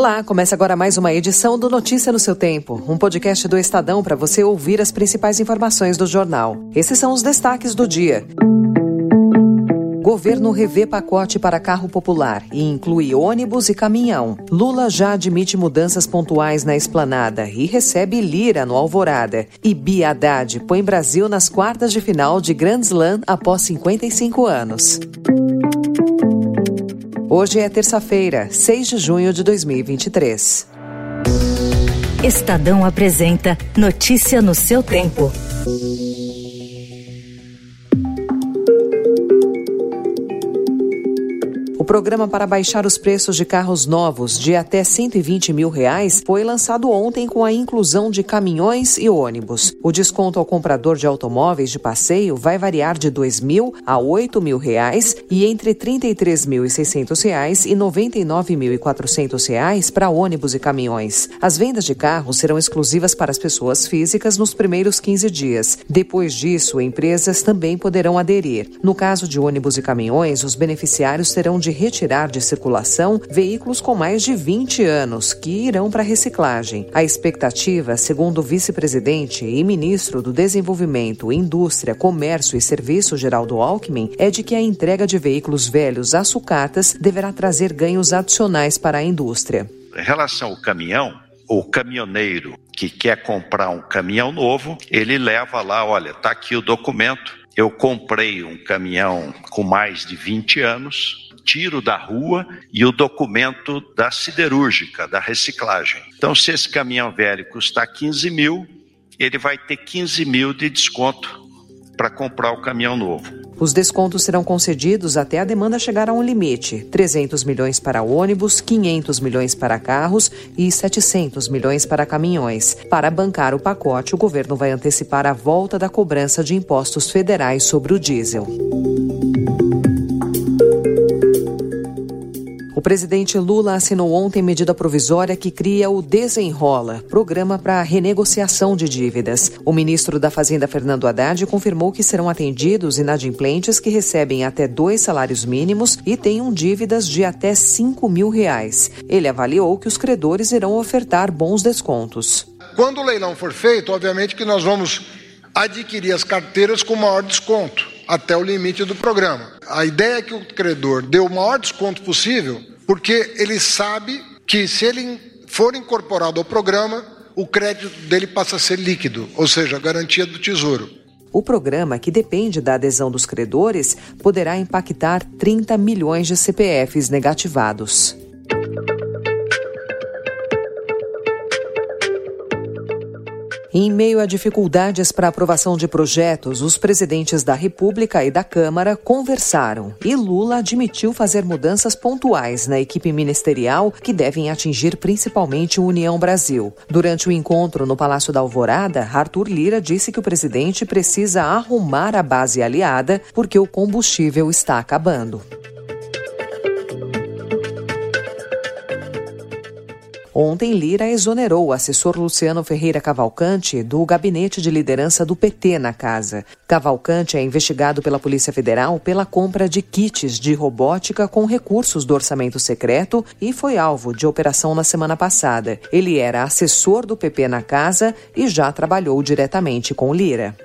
Olá, começa agora mais uma edição do Notícia no seu Tempo, um podcast do Estadão para você ouvir as principais informações do jornal. Esses são os destaques do dia. Governo revê pacote para carro popular e inclui ônibus e caminhão. Lula já admite mudanças pontuais na esplanada e recebe Lira no Alvorada. E Haddad põe Brasil nas quartas de final de Grand Slam após 55 anos. Hoje é terça-feira, 6 de junho de 2023. Estadão apresenta Notícia no seu tempo. Programa para baixar os preços de carros novos de até 120 mil reais foi lançado ontem com a inclusão de caminhões e ônibus. O desconto ao comprador de automóveis de passeio vai variar de 2 mil a 8 mil reais e entre 33.600 reais e 99.400 reais para ônibus e caminhões. As vendas de carros serão exclusivas para as pessoas físicas nos primeiros 15 dias. Depois disso, empresas também poderão aderir. No caso de ônibus e caminhões, os beneficiários terão de retirar de circulação veículos com mais de 20 anos, que irão para reciclagem. A expectativa, segundo o vice-presidente e ministro do Desenvolvimento, Indústria, Comércio e Serviço Geraldo Alckmin, é de que a entrega de veículos velhos a sucatas deverá trazer ganhos adicionais para a indústria. Em relação ao caminhão, o caminhoneiro que quer comprar um caminhão novo, ele leva lá, olha, está aqui o documento, eu comprei um caminhão com mais de 20 anos, tiro da rua e o documento da siderúrgica, da reciclagem. Então, se esse caminhão velho custar 15 mil, ele vai ter 15 mil de desconto para comprar o caminhão novo. Os descontos serão concedidos até a demanda chegar a um limite: 300 milhões para ônibus, 500 milhões para carros e 700 milhões para caminhões. Para bancar o pacote, o governo vai antecipar a volta da cobrança de impostos federais sobre o diesel. O presidente Lula assinou ontem medida provisória que cria o Desenrola, programa para renegociação de dívidas. O ministro da Fazenda, Fernando Haddad, confirmou que serão atendidos inadimplentes que recebem até dois salários mínimos e tenham dívidas de até 5 mil reais. Ele avaliou que os credores irão ofertar bons descontos. Quando o leilão for feito, obviamente que nós vamos adquirir as carteiras com maior desconto, até o limite do programa. A ideia é que o credor dê o maior desconto possível porque ele sabe que se ele for incorporado ao programa, o crédito dele passa a ser líquido, ou seja, garantia do tesouro. O programa, que depende da adesão dos credores, poderá impactar 30 milhões de CPFs negativados. Em meio a dificuldades para aprovação de projetos, os presidentes da República e da Câmara conversaram e Lula admitiu fazer mudanças pontuais na equipe ministerial que devem atingir principalmente o União Brasil. Durante o encontro no Palácio da Alvorada, Arthur Lira disse que o presidente precisa arrumar a base aliada porque o combustível está acabando. Ontem, Lira exonerou o assessor Luciano Ferreira Cavalcante do gabinete de liderança do PT na casa. Cavalcante é investigado pela Polícia Federal pela compra de kits de robótica com recursos do orçamento secreto e foi alvo de operação na semana passada. Ele era assessor do PP na casa e já trabalhou diretamente com Lira.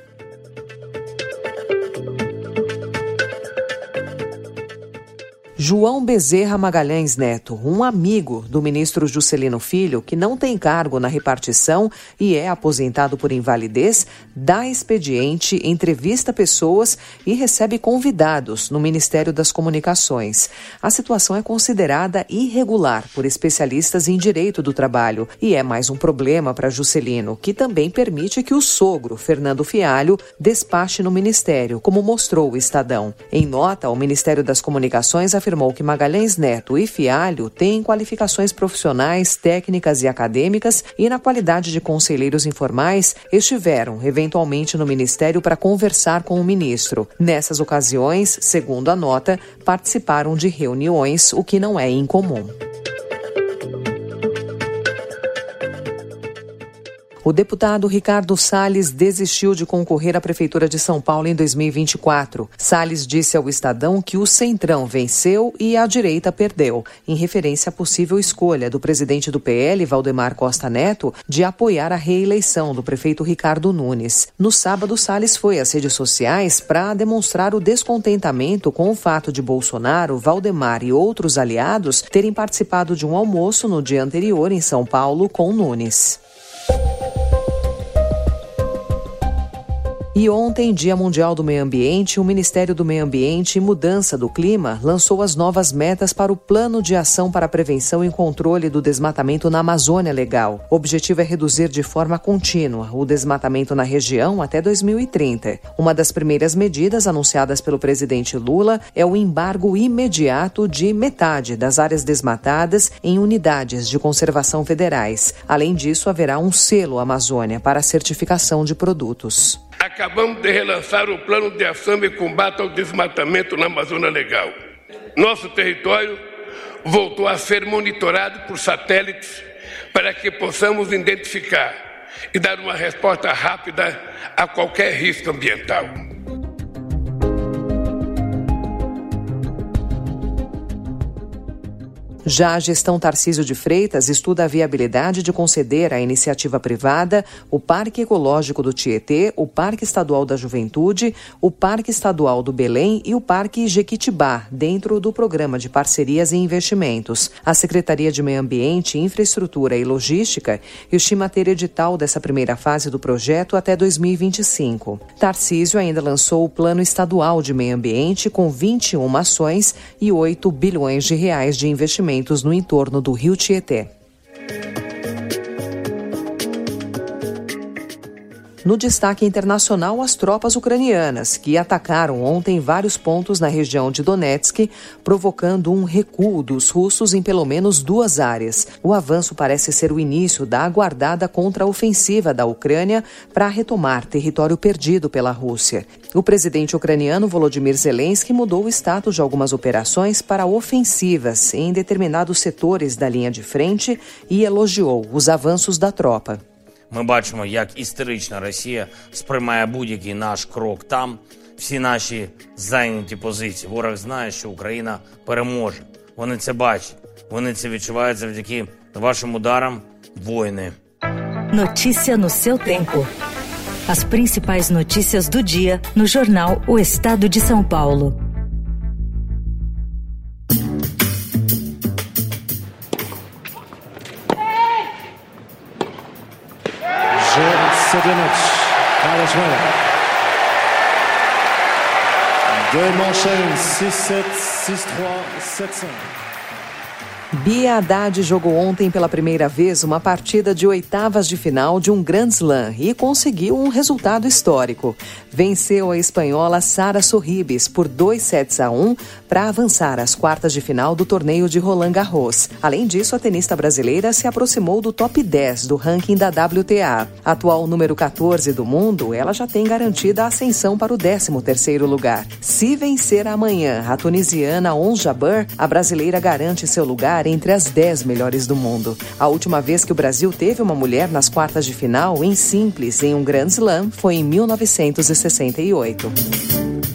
João Bezerra Magalhães Neto, um amigo do ministro Juscelino Filho, que não tem cargo na repartição e é aposentado por invalidez, dá expediente, entrevista pessoas e recebe convidados no Ministério das Comunicações. A situação é considerada irregular por especialistas em direito do trabalho e é mais um problema para Juscelino, que também permite que o sogro, Fernando Fialho, despache no ministério, como mostrou o Estadão. Em nota, o Ministério das Comunicações afirmou que Magalhães Neto e Fialho têm qualificações profissionais, técnicas e acadêmicas e, na qualidade de conselheiros informais, estiveram eventualmente no Ministério para conversar com o ministro. Nessas ocasiões, segundo a nota, participaram de reuniões, o que não é incomum. O deputado Ricardo Salles desistiu de concorrer à Prefeitura de São Paulo em 2024. Salles disse ao Estadão que o Centrão venceu e a direita perdeu, em referência à possível escolha do presidente do PL, Valdemar Costa Neto, de apoiar a reeleição do prefeito Ricardo Nunes. No sábado, Salles foi às redes sociais para demonstrar o descontentamento com o fato de Bolsonaro, Valdemar e outros aliados terem participado de um almoço no dia anterior em São Paulo com Nunes. you. E ontem, Dia Mundial do Meio Ambiente, o Ministério do Meio Ambiente e Mudança do Clima lançou as novas metas para o Plano de Ação para a Prevenção e Controle do Desmatamento na Amazônia Legal. O objetivo é reduzir de forma contínua o desmatamento na região até 2030. Uma das primeiras medidas anunciadas pelo presidente Lula é o embargo imediato de metade das áreas desmatadas em unidades de conservação federais. Além disso, haverá um selo Amazônia para certificação de produtos. Acabamos de relançar o plano de ação e combate ao desmatamento na Amazônia Legal. Nosso território voltou a ser monitorado por satélites para que possamos identificar e dar uma resposta rápida a qualquer risco ambiental. Já a gestão Tarcísio de Freitas estuda a viabilidade de conceder à iniciativa privada o Parque Ecológico do Tietê, o Parque Estadual da Juventude, o Parque Estadual do Belém e o Parque Jequitibá, dentro do programa de parcerias e investimentos. A Secretaria de Meio Ambiente, Infraestrutura e Logística estima ter edital dessa primeira fase do projeto até 2025. Tarcísio ainda lançou o Plano Estadual de Meio Ambiente com 21 ações e 8 bilhões de reais de investimento no entorno do rio Tietê. No destaque internacional, as tropas ucranianas, que atacaram ontem vários pontos na região de Donetsk, provocando um recuo dos russos em pelo menos duas áreas. O avanço parece ser o início da aguardada contra-ofensiva da Ucrânia para retomar território perdido pela Rússia. O presidente ucraniano Volodymyr Zelensky mudou o status de algumas operações para ofensivas em determinados setores da linha de frente e elogiou os avanços da tropa. Ми бачимо, як історична Росія сприймає будь-який наш крок там. Всі наші зайняті позиції. Ворог знає, що Україна переможе. Вони це бачать. Вони це відчувають завдяки вашим ударам, воїни. Notícia no seu tempo. As principais notícias do dia no jornal O Estado de São Paulo. Manches 6-7, 6-3, 7-5. Bia Haddad jogou ontem pela primeira vez uma partida de oitavas de final de um Grand Slam e conseguiu um resultado histórico. Venceu a espanhola Sara Sorribes por 2 sets a 1 para avançar às quartas de final do torneio de Roland Garros. Além disso, a tenista brasileira se aproximou do top 10 do ranking da WTA. Atual número 14 do mundo, ela já tem garantida a ascensão para o 13º lugar. Se vencer amanhã a tunisiana Ons Jabeur, a brasileira garante seu lugar entre as 10 melhores do mundo. A última vez que o Brasil teve uma mulher nas quartas de final em simples em um Grand Slam foi em 1968.